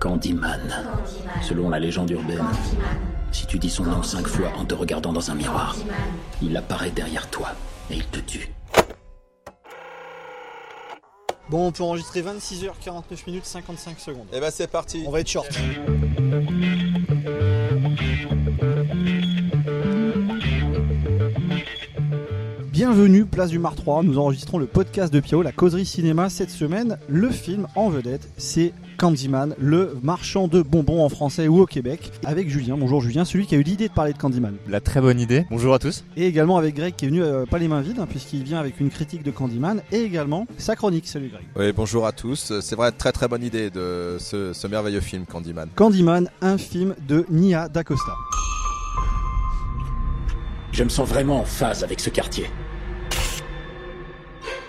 Candyman. Selon la légende urbaine, si tu dis son nom cinq fois en te regardant dans un miroir, il apparaît derrière toi et il te tue. Bon, on peut enregistrer 26h49 minutes 55 secondes. Et bah c'est parti. On va être short. Bienvenue, place du Mar 3. Nous enregistrons le podcast de Pio, la causerie cinéma. Cette semaine, le film en vedette, c'est Candyman, le marchand de bonbons en français ou au Québec, avec Julien. Bonjour Julien, celui qui a eu l'idée de parler de Candyman. La très bonne idée. Bonjour à tous. Et également avec Greg qui est venu euh, pas les mains vides, hein, puisqu'il vient avec une critique de Candyman et également sa chronique. Salut Greg. Oui, bonjour à tous. C'est vrai, très très bonne idée de ce, ce merveilleux film Candyman. Candyman, un film de Nia D'Acosta. Je me sens vraiment en phase avec ce quartier.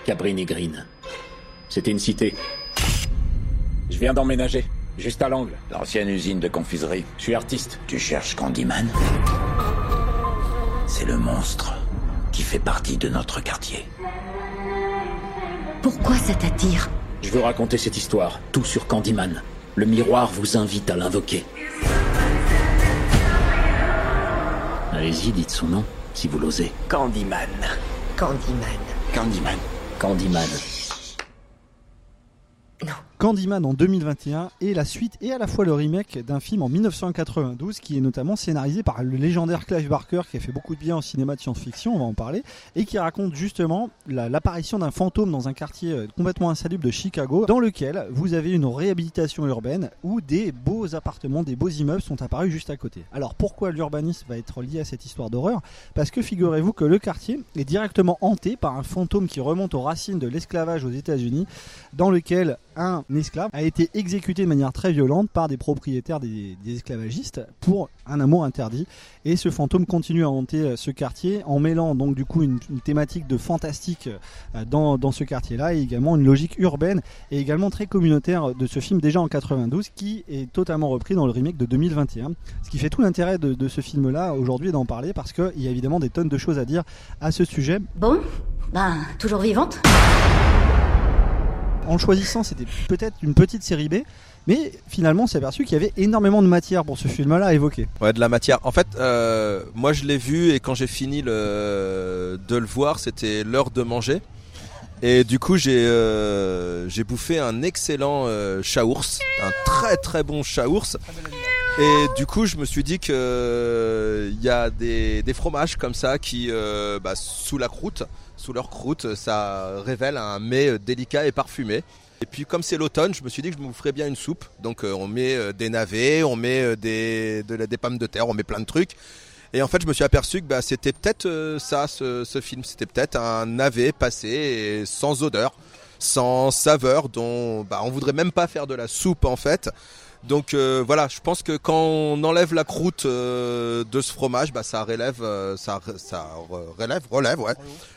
Cabrini Green. C'était une cité. Je viens d'emménager, juste à l'angle. L'ancienne usine de confiserie. Je suis artiste. Tu cherches Candyman? C'est le monstre qui fait partie de notre quartier. Pourquoi ça t'attire? Je veux raconter cette histoire, tout sur Candyman. Le miroir vous invite à l'invoquer. Allez-y, dites son nom, si vous l'osez. Candyman. Candyman. Candyman. Candyman. Non. Candyman en 2021 est la suite et à la fois le remake d'un film en 1992 qui est notamment scénarisé par le légendaire Clive Barker qui a fait beaucoup de bien au cinéma de science-fiction, on va en parler, et qui raconte justement la- l'apparition d'un fantôme dans un quartier euh, complètement insalubre de Chicago dans lequel vous avez une réhabilitation urbaine où des beaux appartements, des beaux immeubles sont apparus juste à côté. Alors pourquoi l'urbanisme va être lié à cette histoire d'horreur? Parce que figurez-vous que le quartier est directement hanté par un fantôme qui remonte aux racines de l'esclavage aux États-Unis dans lequel un esclave a été exécuté de manière très violente par des propriétaires des, esclavagistes pour un amour interdit. Et ce fantôme continue à hanter euh, ce quartier en mêlant donc du coup une, thématique de fantastique euh, dans, dans ce quartier-là et également une logique urbaine et également très communautaire de ce film déjà en 92 qui est totalement repris dans le remake de 2021. Ce qui fait tout l'intérêt de, de ce film-là aujourd'hui d'en parler parce qu'il y a évidemment des tonnes de choses à dire à ce sujet. Bon, ben, toujours vivante en choisissant, c'était peut-être une petite série B, mais finalement, on s'est aperçu qu'il y avait énormément de matière pour ce film-là à évoquer. Ouais, de la matière. En fait, euh, moi je l'ai vu et quand j'ai fini le, de le voir, c'était l'heure de manger. Et du coup, j'ai euh, j'ai bouffé un excellent euh, chaours, un très très bon chaours. Et du coup, je me suis dit que euh, il y a des, des fromages comme ça qui, bah, sous la croûte, sous leur croûte, ça révèle un mets euh, délicat et parfumé. Et puis comme c'est l'automne, je me suis dit que je me ferais bien une soupe. Donc euh, on met euh, des navets, on met euh, des, des pommes de terre, on met plein de trucs. Et en fait, je me suis aperçu que bah, c'était peut-être euh, ça, ce, ce film. C'était peut-être un navet passé et sans odeur, sans saveur, dont bah, on voudrait même pas faire de la soupe en fait. Donc euh, voilà, je pense que quand on enlève la croûte euh, de ce fromage, bah, ça relève, euh, ça, ça re- relève, relève, ouais,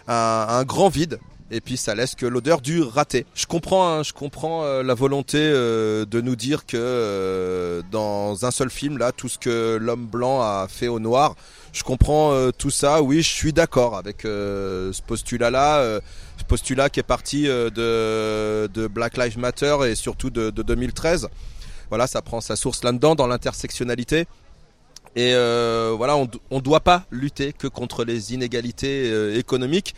un, grand vide. Et puis ça laisse que l'odeur du raté. Je comprends, hein, je comprends la volonté de nous dire que dans un seul film, là, tout ce que l'homme blanc a fait au noir, je comprends tout ça. Oui, je suis d'accord avec ce postulat-là, euh, ce postulat qui est parti de, Black Lives Matter et surtout de 2013. Voilà, ça prend sa source là-dedans, dans l'intersectionnalité. Et euh, voilà, on ne doit pas lutter que contre les inégalités euh, économiques.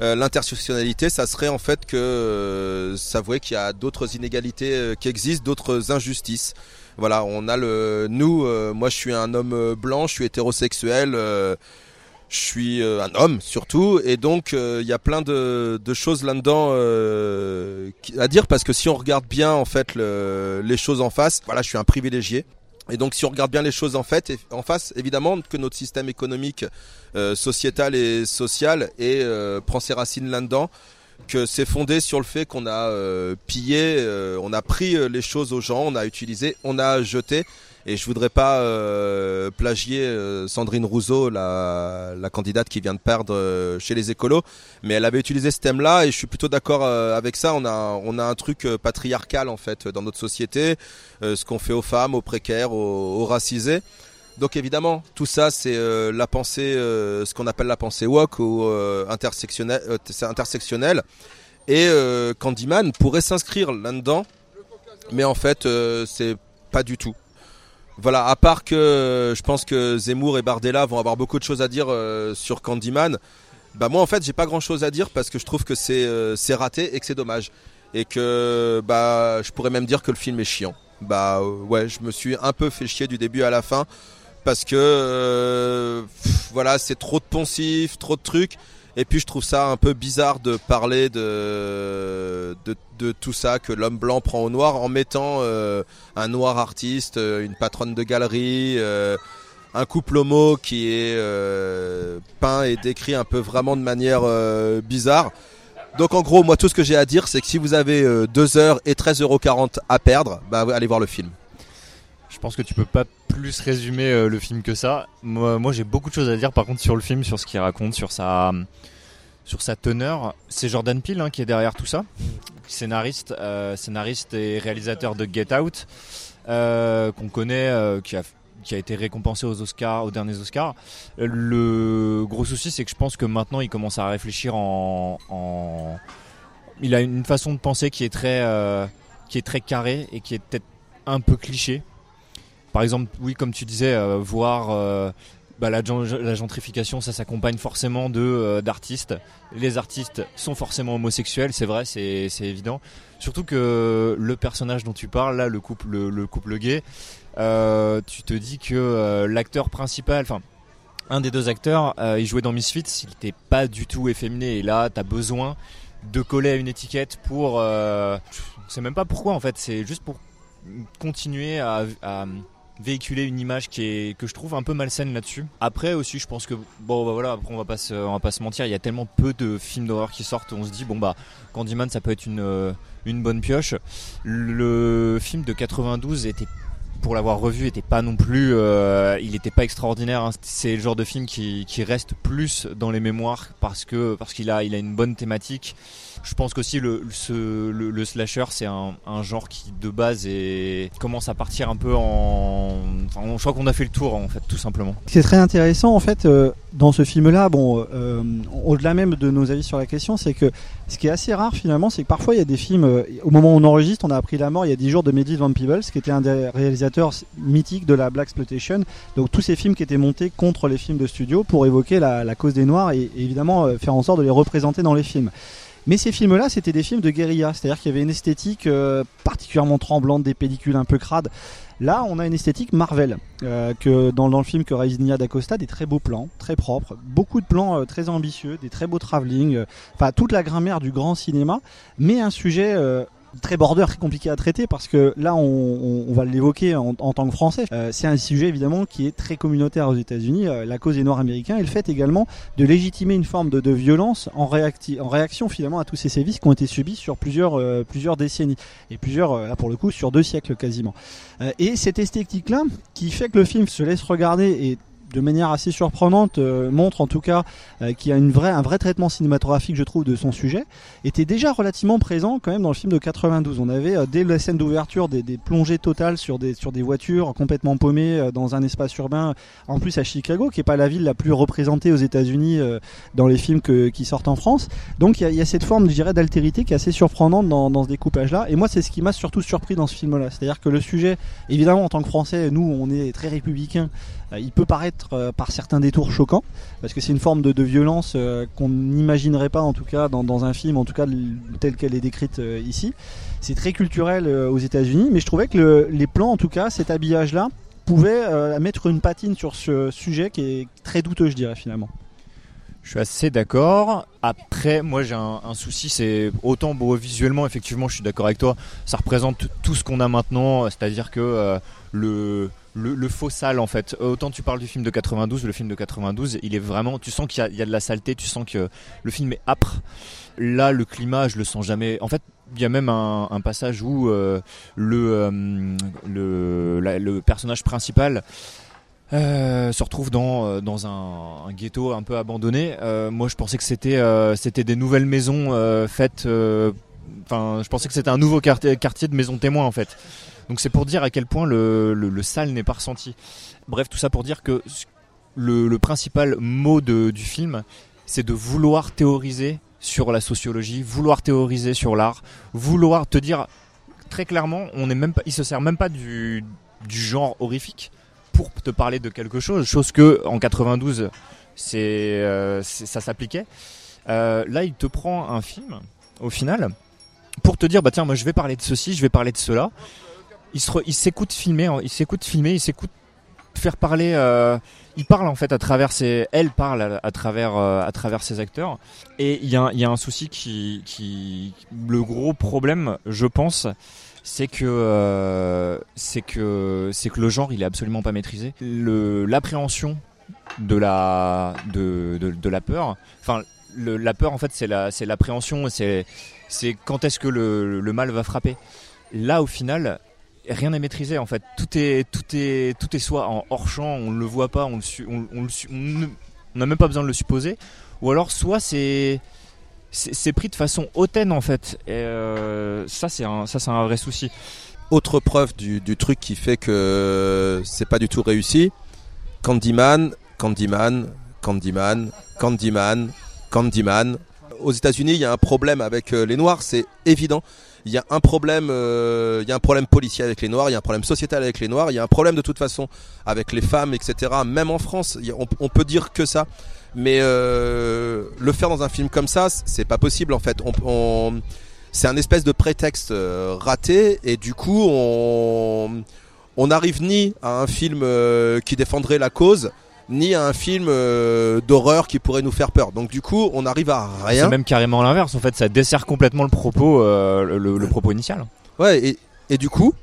Euh, L'intersectionnalité, ça serait en fait que euh, s'avouer qu'il y a d'autres inégalités euh, qui existent, d'autres injustices. Voilà, on a le nous. euh, moi, je suis un homme blanc, je suis hétérosexuel. Je suis euh, un homme surtout, et donc euh, il y a plein de, de choses là-dedans euh, à dire parce que si on regarde bien en fait le- les choses en face, voilà, je suis un privilégié. Et donc, si on regarde bien les choses en fait, en face, évidemment que notre système économique, euh, sociétal et social et euh, prend ses racines là-dedans, que c'est fondé sur le fait qu'on a pillé, on a pris les choses aux gens, on a utilisé, on a jeté. Et je voudrais pas euh, plagier euh, Sandrine Rousseau, la, la candidate qui vient de perdre euh, chez les écolos, mais elle avait utilisé ce thème-là et je suis plutôt d'accord euh, avec ça. On a, on a un truc patriarcal en fait dans notre société, ce qu'on fait aux femmes, aux précaires, aux, aux racisés. Donc évidemment, tout ça c'est euh, la pensée, euh, ce qu'on appelle la pensée woke ou euh, intersectionnelle, euh, c'est intersectionnel. Et Candyman pourrait s'inscrire là-dedans mais en fait, c'est pas du tout. Voilà, à part que je pense que Zemmour et Bardella vont avoir beaucoup de choses à dire euh, sur Candyman. Bah moi en fait j'ai pas grand chose à dire parce que je trouve que c'est euh, c'est raté et que c'est dommage et que bah je pourrais même dire que le film est chiant. Bah euh, ouais je me suis un peu fait chier du début à la fin parce que euh, voilà c'est trop de poncifs, trop de trucs et puis je trouve ça un peu bizarre de parler de de, tout ça que l'homme blanc prend au noir en mettant euh, un noir artiste, euh, une patronne de galerie. euh, un couple homo qui est peint et décrit un peu vraiment de manière bizarre. Donc en gros, moi tout ce que j'ai à dire, c'est que si vous avez 2 heures et 13,40€ à perdre, bah allez voir le film. Je pense que tu peux pas plus résumer euh, le film que ça. Moi, j'ai beaucoup de choses à dire par contre sur le film, sur ce qu'il raconte, sur sa, sur sa teneur. C'est Jordan Peele hein, qui est derrière tout ça, scénariste, euh, scénariste et réalisateur de Get Out, euh, qu'on connaît, qui a qui a été récompensé aux Oscars, aux derniers Oscars. Le gros souci, c'est que je pense que maintenant, il commence à réfléchir en, il a une façon de penser qui est très, qui est très carrée et qui est peut-être un peu cliché. Par exemple, oui, comme tu disais, euh, voir euh, bah, la, gen- la gentrification, ça s'accompagne forcément de euh, d'artistes. Les artistes sont forcément homosexuels, c'est vrai, c'est évident. Surtout que le personnage dont tu parles, là, le couple, le, le couple gay, tu te dis que l'acteur principal, enfin un des deux acteurs, il jouait dans Misfits, il n'était pas du tout efféminé. Et là, t'as besoin de coller à une étiquette pour. Euh, je sais même pas pourquoi en fait, c'est juste pour continuer à véhiculer une image qui est que je trouve un peu malsaine là-dessus. Après aussi, je pense que bon bah voilà, après on va pas se, on va pas se mentir, il y a tellement peu de films d'horreur qui sortent, on se dit bon bah Candyman ça peut être une euh, une bonne pioche. Le film de 92 était pour l'avoir revu était pas non plus euh, il était pas extraordinaire hein. c'est le genre de film qui, reste plus dans les mémoires parce que parce qu'il a il a une bonne thématique je pense qu'aussi le, le, le slasher c'est un, genre qui de base est, commence à partir un peu en je crois qu'on a fait le tour en fait tout simplement Ce qui est très intéressant en fait euh, dans ce film-là, bon, euh, au-delà même de nos avis sur la question, c'est que ce qui est assez rare finalement, c'est que parfois il y a des films, euh, au moment où on enregistre, on a appris la mort il y a 10 jours de Mehdi Van Peebles, qui était un des réalisateurs mythiques de la Black Exploitation. Donc tous ces films qui étaient montés contre les films de studio pour évoquer la, cause des Noirs et, et évidemment euh, faire en sorte de les représenter dans les films. Mais ces films-là, c'était des films de guérilla, c'est-à-dire qu'il y avait une esthétique euh, particulièrement tremblante, des pellicules un peu crades. Là, on a une esthétique Marvel, euh, que dans, dans le film que réalise Nia d'Acosta, des très beaux plans, très propres, beaucoup de plans euh, très ambitieux, des très beaux travelling, euh, enfin toute la grammaire du grand cinéma, mais un sujet très border, très compliqué à traiter parce que là, on, va l'évoquer en, tant que Français. Euh, c'est un sujet évidemment qui est très communautaire aux États-Unis, euh, la cause des Noirs américains, et le fait également de légitimer une forme de, violence en, réacti- en réaction finalement à tous ces sévices qui ont été subis sur plusieurs, euh, plusieurs décennies et plusieurs, là pour le coup, sur deux siècles quasiment. Et cette esthétique-là, qui fait que le film se laisse regarder et de manière assez surprenante euh, montre en tout cas euh, qu'il y a un vrai traitement cinématographique je trouve de son sujet était déjà relativement présent quand même dans le film de 92 on avait euh, dès la scène d'ouverture des, plongées totales sur des, voitures complètement paumées dans un espace urbain en plus à Chicago qui est pas la ville la plus représentée aux États-Unis dans les films qui sortent en France. Donc il y a, cette forme je dirais d'altérité qui est assez surprenante dans, dans ce découpage là et moi c'est ce qui m'a surtout surpris dans ce film là c'est à dire que le sujet évidemment en tant que français nous on est très républicains il peut paraître euh, par certains détours choquant parce que c'est une forme de, de violence euh, qu'on n'imaginerait pas en tout cas dans, dans un film en tout cas telle qu'elle est décrite euh, ici c'est très culturel euh, aux États-Unis mais je trouvais que le- les plans en tout cas cet habillage là pouvait euh, mettre une patine sur ce sujet qui est très douteux je dirais finalement Je suis assez d'accord. Après, moi j'ai un, souci, c'est autant beau visuellement, effectivement, je suis d'accord avec toi. Ça représente tout ce qu'on a maintenant, c'est-à-dire que euh, le, le faux sale en fait. Autant tu parles du film de 92, le film de 92, il est vraiment, tu sens qu'il y a, de la saleté, tu sens que le film est âpre. Là, le climat, je le sens jamais. En fait, il y a même un, passage où euh, le, euh, le, personnage principal euh, se retrouve dans, euh, dans un, ghetto un peu abandonné. Euh, moi, je pensais que c'était euh, c'était des nouvelles maisons euh, faites. euh, Enfin, je pensais que c'était un nouveau quartier, quartier de maisons témoins en fait. Donc c'est pour dire à quel point le, le, le sale n'est pas ressenti. Bref, tout ça pour dire que le, le principal mot de, du film, c'est de vouloir théoriser sur la sociologie, vouloir théoriser sur l'art, vouloir te dire très clairement, on est même pas, il se sert même pas du, du genre horrifique pour te parler de quelque chose, chose que en 92, c'est, euh, c'est- ça s'appliquait. Euh, là, il te prend un film, au final, pour te dire, bah tiens, moi je vais parler de ceci, je vais parler de cela. Il s'écoute filmer, hein, il s'écoute filmer, il s'écoute faire parler. euh, il parle en fait à travers ses, elle parle à, travers euh, à travers ses acteurs. Et il y a, y a un souci qui, qui, le gros problème, je pense, c'est que euh, c'est que c'est que le genre il est absolument pas maîtrisé. L'appréhension de la de, de, la peur. Enfin, la peur en fait c'est la c'est l'appréhension, c'est c'est quand est-ce que le, le mal va frapper. Là au final, rien n'est maîtrisé en fait. Tout est tout est tout est soit en hors champ, on le voit pas, on le su- on, n'a même pas besoin de le supposer, ou alors soit c'est c'est c'est pris de façon hautaine en fait. Et euh, ça c'est un ça c'est un vrai souci. Autre preuve du, du truc qui fait que c'est pas du tout réussi. Candyman, Candyman, Candyman, Candyman, Candyman. Aux États-Unis, il y a un problème avec euh, les Noirs, c'est évident. Il y a un problème, euh, il y a un problème policier avec les Noirs, il y a un problème sociétal avec les Noirs, il y a un problème de toute façon avec les femmes, etc. Même en France, on, on peut dire que ça. Mais euh, le faire dans un film comme ça, c'est pas possible en fait. On, on- c'est un espèce de prétexte euh, raté et du coup on on n'arrive ni à un film euh, qui défendrait la cause ni à un film euh, d'horreur qui pourrait nous faire peur. Donc du coup, on arrive à C'est rien. même carrément l'inverse en fait. Ça dessert complètement le propos euh, le, le propos initial. Ouais, et, et du coup,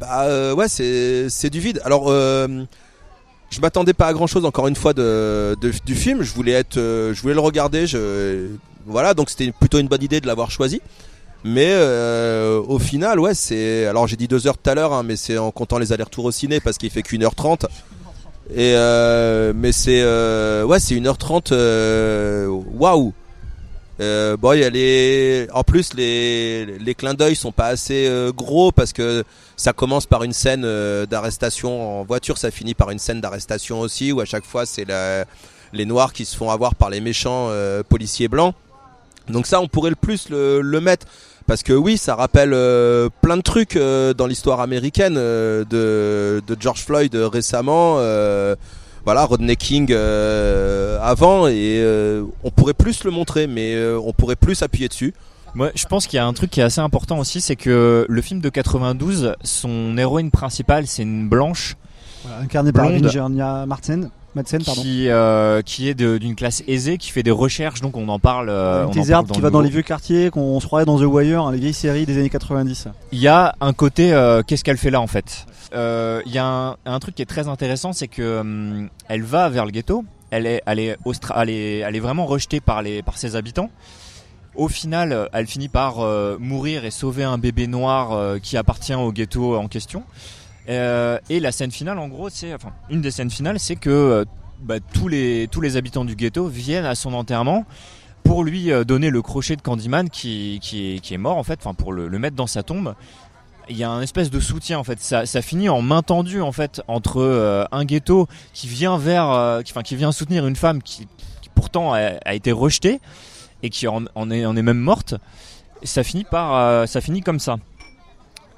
bah euh, ouais, c'est c'est du vide. Alors, je m'attendais pas à grand chose encore une fois de, de- du film. Je voulais être, je voulais le regarder. Je voilà, donc c'était plutôt une bonne idée de l'avoir choisi. Mais euh, au final, ouais, c'est. Alors j'ai dit deux heures tout à l'heure, hein, mais c'est en comptant les allers-retours au ciné parce qu'il fait qu'une heure trente. Et euh, mais c'est euh, ouais, c'est une heure trente. euh, Waouh. Euh, bon, il y a les. En plus, les les clins d'œil sont pas assez euh, gros parce que ça commence par une scène d'arrestation en voiture, ça finit par une scène d'arrestation aussi où à chaque fois c'est la- les noirs qui se font avoir par les méchants policiers blancs. Donc ça, on pourrait le plus le, le mettre parce que oui, ça rappelle euh, plein de trucs euh, dans l'histoire américaine euh, de, de George Floyd récemment. euh, voilà, Rodney King euh, avant et euh, on pourrait plus le montrer, mais euh, on pourrait plus appuyer dessus. Moi, je pense qu'il y a un truc qui est assez important aussi, c'est que le film de 92, son héroïne principale, c'est une blanche Voilà, incarné par. Virginia Madsen, Madsen pardon. qui euh, qui est d'une classe aisée, qui fait des recherches, donc on en parle. euh, on en parle thésarde qui va dans les vieux quartiers, qu'on se croirait dans The Wire, hein, les vieilles séries des années 90. Il y a un côté, euh, qu'est-ce qu'elle fait là en fait? Euh, Il y a un, un truc qui est très intéressant, c'est que hum, elle va vers le ghetto. Elle est, elle est, elle est, elle est vraiment rejetée par les, par ses habitants. Au final, elle finit par mourir et sauver un bébé noir qui appartient au ghetto en question. Euh, et la scène finale, en gros, c'est, enfin, une des scènes finales, c'est que euh, bah, tous les, tous les habitants du ghetto viennent à son enterrement pour lui euh, donner le crochet de Candyman qui, qui, est, qui est mort en fait, enfin pour le, mettre dans sa tombe. Il y a un espèce de soutien en fait. Ça, finit en main tendue en fait entre un ghetto qui vient vers, enfin qui vient soutenir une femme qui, pourtant a, été rejetée et qui en, en est, en est même morte. Ça finit par, ça finit comme ça.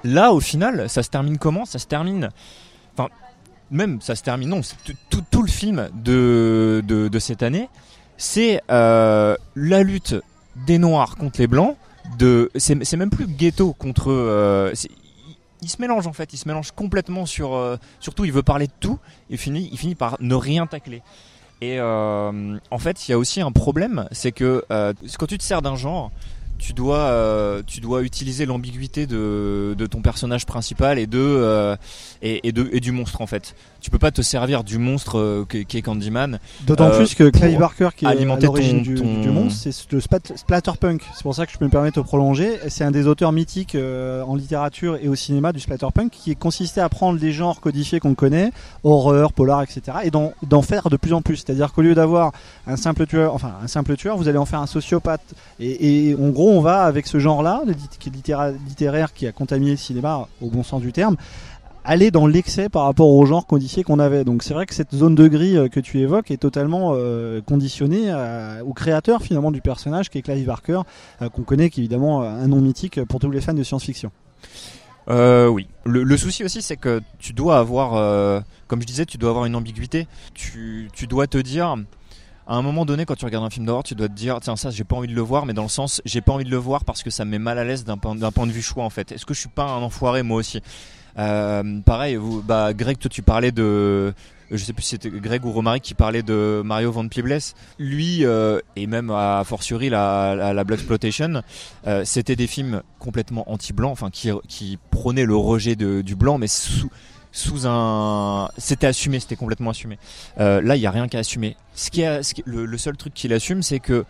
Là, au final, ça se termine comment? Ça se termine, enfin même ça se termine. Non, tout, le film de, de, cette année, c'est euh, la lutte des noirs contre les blancs. De, c'est, même plus ghetto contre. euh, il se mélange en fait, il se mélange complètement sur. euh, surtout, il veut parler de tout. Et finit, il finit par ne rien tacler. Et euh, en fait, il y a aussi un problème, c'est que euh, quand tu te sers d'un genre, tu dois, euh, tu dois utiliser l'ambiguïté de, de ton personnage principal et de, euh, et, et de et du monstre en fait. Tu peux pas te servir du monstre euh, qui est Candyman. D'autant plus que Clive Barker, qui est à l'origine du, ton- du monstre, c'est le splatterpunk. C'est pour ça que je peux me permettre de prolonger. C'est un des auteurs mythiques en littérature et au cinéma du splatterpunk qui consistait à prendre les genres codifiés qu'on connaît, horreur, polar, etc., et d'en d'en faire de plus en plus. C'est-à-dire qu'au lieu d'avoir un simple tueur, enfin un simple tueur, vous allez en faire un sociopathe. Et, et en gros, on va avec ce genre-là, littéraire, qui a contaminé le cinéma au bon sens du terme, aller dans l'excès par rapport au genre codifié qu'on avait. Donc c'est vrai que cette zone de gris euh, que tu évoques est totalement euh, conditionnée au créateur finalement du personnage qui est Clive Barker, euh, qu'on connaît qui est évidemment un nom mythique pour tous les fans de science-fiction. Oui. Le, souci aussi, c'est que tu dois avoir, comme je disais, tu dois avoir une ambiguïté. Tu dois te dire, à un moment donné, quand tu regardes un film d'horreur, tu dois te dire, tiens, ça, j'ai pas envie de le voir, mais dans le sens, j'ai pas envie de le voir parce que ça me met mal à l'aise d'un point, point de vue choix, en fait. Est-ce que je suis pas un enfoiré, moi aussi? Euh, Pareil, vous, bah, Greg, toi, tu parlais de, je sais plus si c'était Greg ou Romaric qui parlait de Mario Van Peebles. Lui euh, et même à fortiori la, la, la Black Exploitation, euh, c'était des films complètement anti-blanc, enfin qui, qui prônaient le rejet de, du blanc, mais sous sous un, c'était assumé, c'était complètement assumé. Euh, là, il y a rien qu'à assumer. Ce qui est, le seul truc qu'il assume, c'est que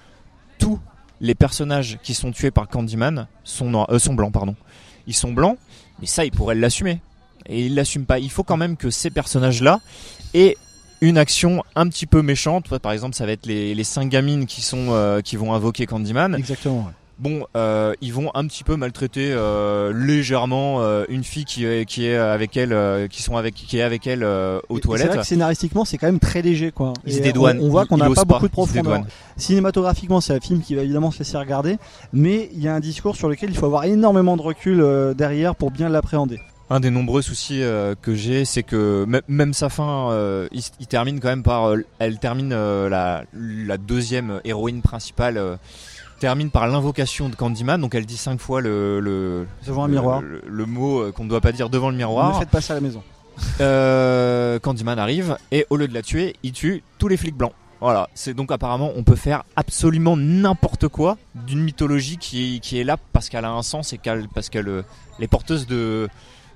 tous les personnages qui sont tués par Candyman sont noirs, euh, sont blancs, pardon. Ils sont blancs, mais ça, il pourrait l'assumer. Et il l'assume pas. Il faut quand même que ces personnages-là aient une action un petit peu méchante. Par exemple, ça va être les, les cinq gamines qui sont euh, qui vont invoquer Candyman. Exactement. ouais. Bon, euh, ils vont un petit peu maltraiter euh, légèrement euh, une fille qui est qui est avec elle, qui sont avec qui est avec elle aux Et- et C'est vrai toilettes. que scénaristiquement, c'est quand même très léger, quoi. Ils Et se dédouanent. On, on voit qu'on n'a pas pas. beaucoup de profondeur. Cinématographiquement, c'est un film qui va évidemment se laisser regarder, mais il y a un discours sur lequel il faut avoir énormément de recul derrière pour bien l'appréhender. Un des nombreux soucis euh, que j'ai, c'est que même- sa fin, euh, il, termine quand même par, euh, elle termine la, la deuxième héroïne principale. Termine par l'invocation de Candyman, donc elle dit cinq fois le, le, Devant un le- miroir. le, le mot euh, qu'on ne doit pas dire devant le Ne miroir. faites pas ça à la maison. Euh, Candyman arrive et au lieu de la tuer, il tue tous les flics blancs. Voilà, c'est donc apparemment on peut faire absolument n'importe quoi d'une mythologie qui, qui est là parce qu'elle a un sens et qu'elle parce qu'elle euh, est porteuse de,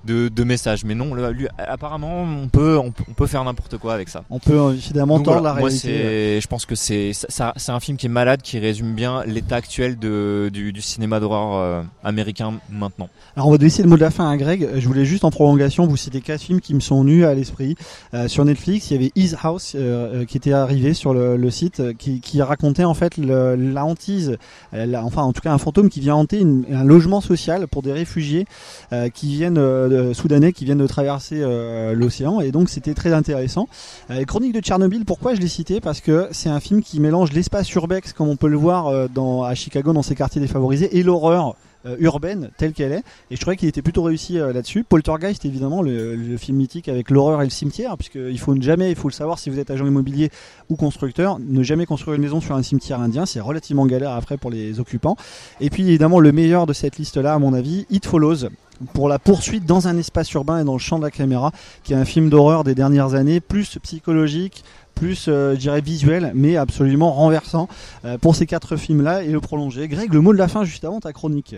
de, de messages. Mais non, le- lui, apparemment on peut on, peut- on peut faire n'importe quoi avec ça. On peut euh, évidemment Donc tordre voilà, la moi réalité. je pense que c'est ça- c'est un film qui est malade, qui résume bien l'état actuel de, du, du cinéma d'horreur euh, américain maintenant. Alors on va laisser le mot de la fin à Greg. Je voulais juste en prolongation vous citer quatre films qui me sont venus à l'esprit. Euh, sur Netflix, il y avait His House euh, euh, qui était arrivé sur le, le site, euh, qui, qui racontait en fait le- la hantise, euh, la- enfin en tout cas un fantôme qui vient hanter une- un logement social pour des réfugiés euh, qui viennent euh, de- soudanais, qui viennent de traverser euh, l'océan. Et donc c'était très intéressant. Euh, Chronique de Tchernobyl, pourquoi je l'ai cité? Parce que c'est un film qui mélange l'espace urbex, comme on peut le voir euh, dans, à Chicago dans ses quartiers défavorisés, et l'horreur euh, urbaine telle qu'elle est. Et je trouvais qu'il était plutôt réussi euh, là-dessus. Poltergeist, évidemment, le, le film mythique avec l'horreur et le cimetière, puisqu'il faut ne jamais, il faut le savoir si vous êtes agent immobilier ou constructeur, ne jamais construire une maison sur un cimetière indien, c'est relativement galère après pour les occupants. Et puis évidemment, le meilleur de cette liste-là, à mon avis, It Follows. Pour la poursuite dans un espace urbain et dans le champ de la caméra, qui est un film d'horreur des dernières années, plus psychologique, plus, euh, je dirais, visuel, mais absolument renversant euh, pour ces quatre films-là et le prolonger. Greg, le mot de la fin juste avant ta chronique.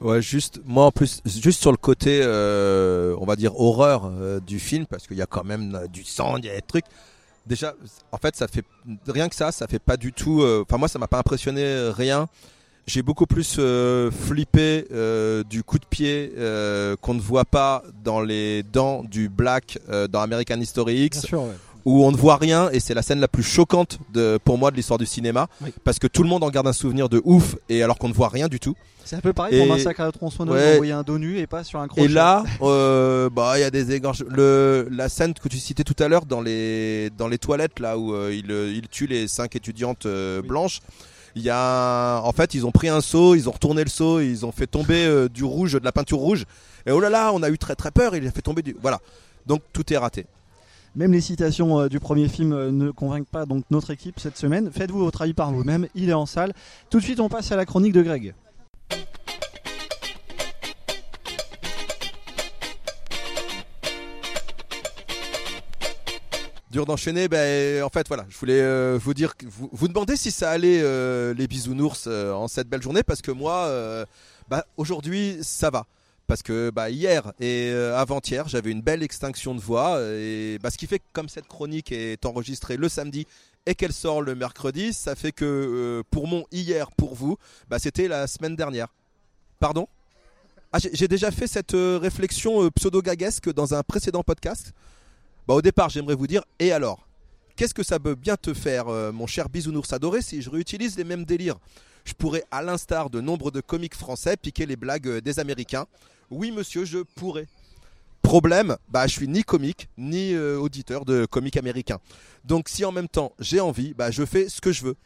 Ouais, juste moi en plus, juste sur le côté, euh, on va dire horreur euh, du film, parce qu'il y a quand même euh, du sang, il y a des trucs. Déjà, en fait, ça fait rien que ça, ça fait pas du tout. euh, Enfin, moi, ça m'a pas impressionné euh, rien. J'ai beaucoup plus flippé du coup de pied qu'on ne voit pas dans les dents du Black dans American History X sûr, ouais. Où on ne voit rien et c'est la scène la plus choquante de, pour moi de l'histoire du cinéma Oui. parce que tout le monde en garde un souvenir de ouf et alors qu'on ne voit rien du tout. C'est un peu pareil Et- pour Massacre à la tronçonneuse, Ouais. on voyait un dos nu et pas sur un crochet. Et là, euh, bah il y a des égorges. Le la scène que tu citais tout à l'heure dans les dans les toilettes là où euh, il euh, il tue les cinq étudiantes euh, blanches. Il y a en fait ils ont pris un seau, ils ont retourné le seau, ils ont fait tomber du rouge, de la peinture rouge. Et oh là là, on a eu très très peur. Il a fait tomber du voilà. Donc tout est raté. Même les citations euh, du premier film euh, ne convainquent pas donc notre équipe cette semaine. Faites-vous votre avis par vous-même, il est en salle. Tout de suite, on passe à la chronique de Greg. Dur d'enchaîner, ben en fait voilà, je voulais euh, vous dire, vous, vous demander si ça allait euh, les bisounours euh, en cette belle journée parce que moi, euh, bah, aujourd'hui ça va. Parce que bah, hier et euh, avant-hier, j'avais une belle extinction de voix. Et bah, ce qui fait que comme cette chronique est enregistrée le samedi et qu'elle sort le mercredi, ça fait que euh, pour mon hier, pour vous, bah, c'était la semaine dernière. Pardon? Ah, j'ai- déjà fait cette euh, réflexion pseudo-gaguesque dans un précédent podcast? Bah, au départ, j'aimerais vous dire, et alors? Qu'est-ce que ça peut bien te faire, mon cher bisounours adoré, si je réutilise les mêmes délires? Je pourrais, à l'instar de nombre de comiques français, piquer les blagues euh, des Américains. Oui, monsieur, je pourrais. Problème, bah, je suis ni comique, ni euh, auditeur de comiques américains. Donc, si en même temps j'ai envie, bah, je fais ce que je veux.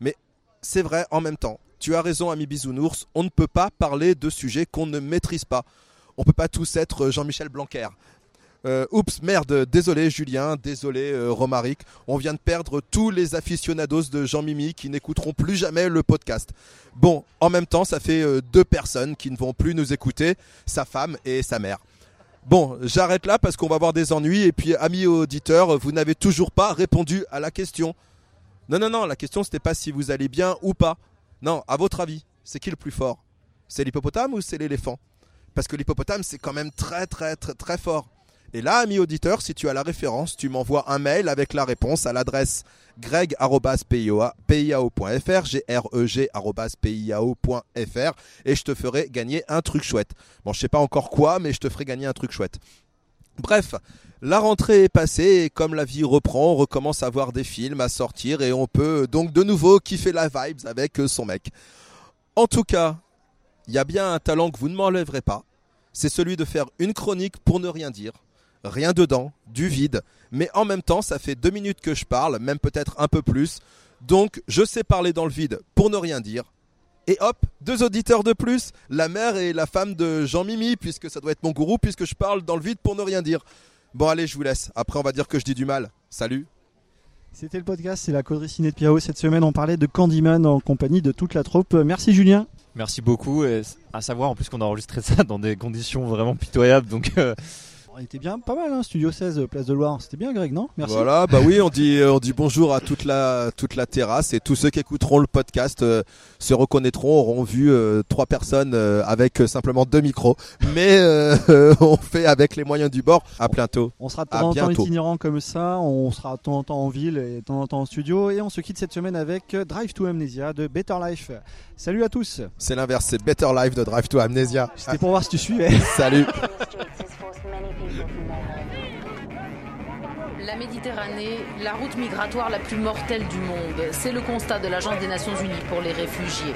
Mais c'est vrai, en même temps, tu as raison, ami bisounours, on ne peut pas parler de sujets qu'on ne maîtrise pas. On peut pas tous être Jean-Michel Blanquer. Euh, oups, merde, désolé Julien, désolé euh, Romaric. On vient de perdre tous les aficionados de Jean Mimi qui n'écouteront plus jamais le podcast. Bon, en même temps, ça fait euh, deux personnes qui ne vont plus nous écouter, sa femme et sa mère. Bon, j'arrête là parce qu'on va avoir des ennuis. Et puis, amis auditeurs, vous n'avez toujours pas répondu à la question. Non, non, non, la question c'était pas si vous allez bien ou pas. Non, à votre avis, c'est qui le plus fort? C'est l'hippopotame ou c'est l'éléphant? Parce que l'hippopotame, c'est quand même très, très, très, très fort. Et là, ami auditeur, si tu as la référence, tu m'envoies un mail avec la réponse à l'adresse greg.piao.fr, g-r-e-g.piao.fr, et je te ferai gagner un truc chouette. Bon, je sais pas encore quoi, mais je te ferai gagner un truc chouette. Bref, la rentrée est passée et comme la vie reprend, on recommence à voir des films, à sortir et on peut donc de nouveau kiffer la vibes avec son mec. En tout cas, il y a bien un talent que vous ne m'enlèverez pas, c'est celui de faire une chronique pour ne rien dire rien dedans, du vide, mais en même temps ça fait deux minutes que je parle, même peut-être un peu plus, donc je sais parler dans le vide pour ne rien dire. Et hop, deux auditeurs de plus, la mère et la femme de Jean Mimi, puisque ça doit être mon gourou, puisque je parle dans le vide pour ne rien dire. Bon allez, je vous laisse, après on va dire que je dis du mal. Salut C'était le podcast, c'est la coderie ciné de Piao. Cette semaine, on parlait de Candyman en compagnie de toute la troupe. Merci Julien. Merci beaucoup. Et à savoir en plus qu'on a enregistré ça dans des conditions vraiment pitoyables. Donc euh, on était bien, pas mal, hein, Studio 16, Place de Loire. C'était bien, Greg, non? Merci. Voilà, bah oui, on dit, on dit bonjour à toute la, toute la terrasse et tous ceux qui écouteront le podcast euh, se reconnaîtront, auront vu euh, trois personnes euh, avec simplement deux micros. Mais on fait avec les moyens du bord. À bientôt. On sera de temps en temps itinérant comme ça. On sera de temps en temps en ville et de temps en temps en studio. Et on se quitte cette semaine avec Drive to Amnesia de Better Life. Salut à tous. C'est l'inverse, c'est Better Life de Drive to Amnesia. C'était pour voir si tu suivais. Salut. La Méditerranée, la route migratoire la plus mortelle du monde. C'est le constat de l'Agence des Nations Unies pour les réfugiés.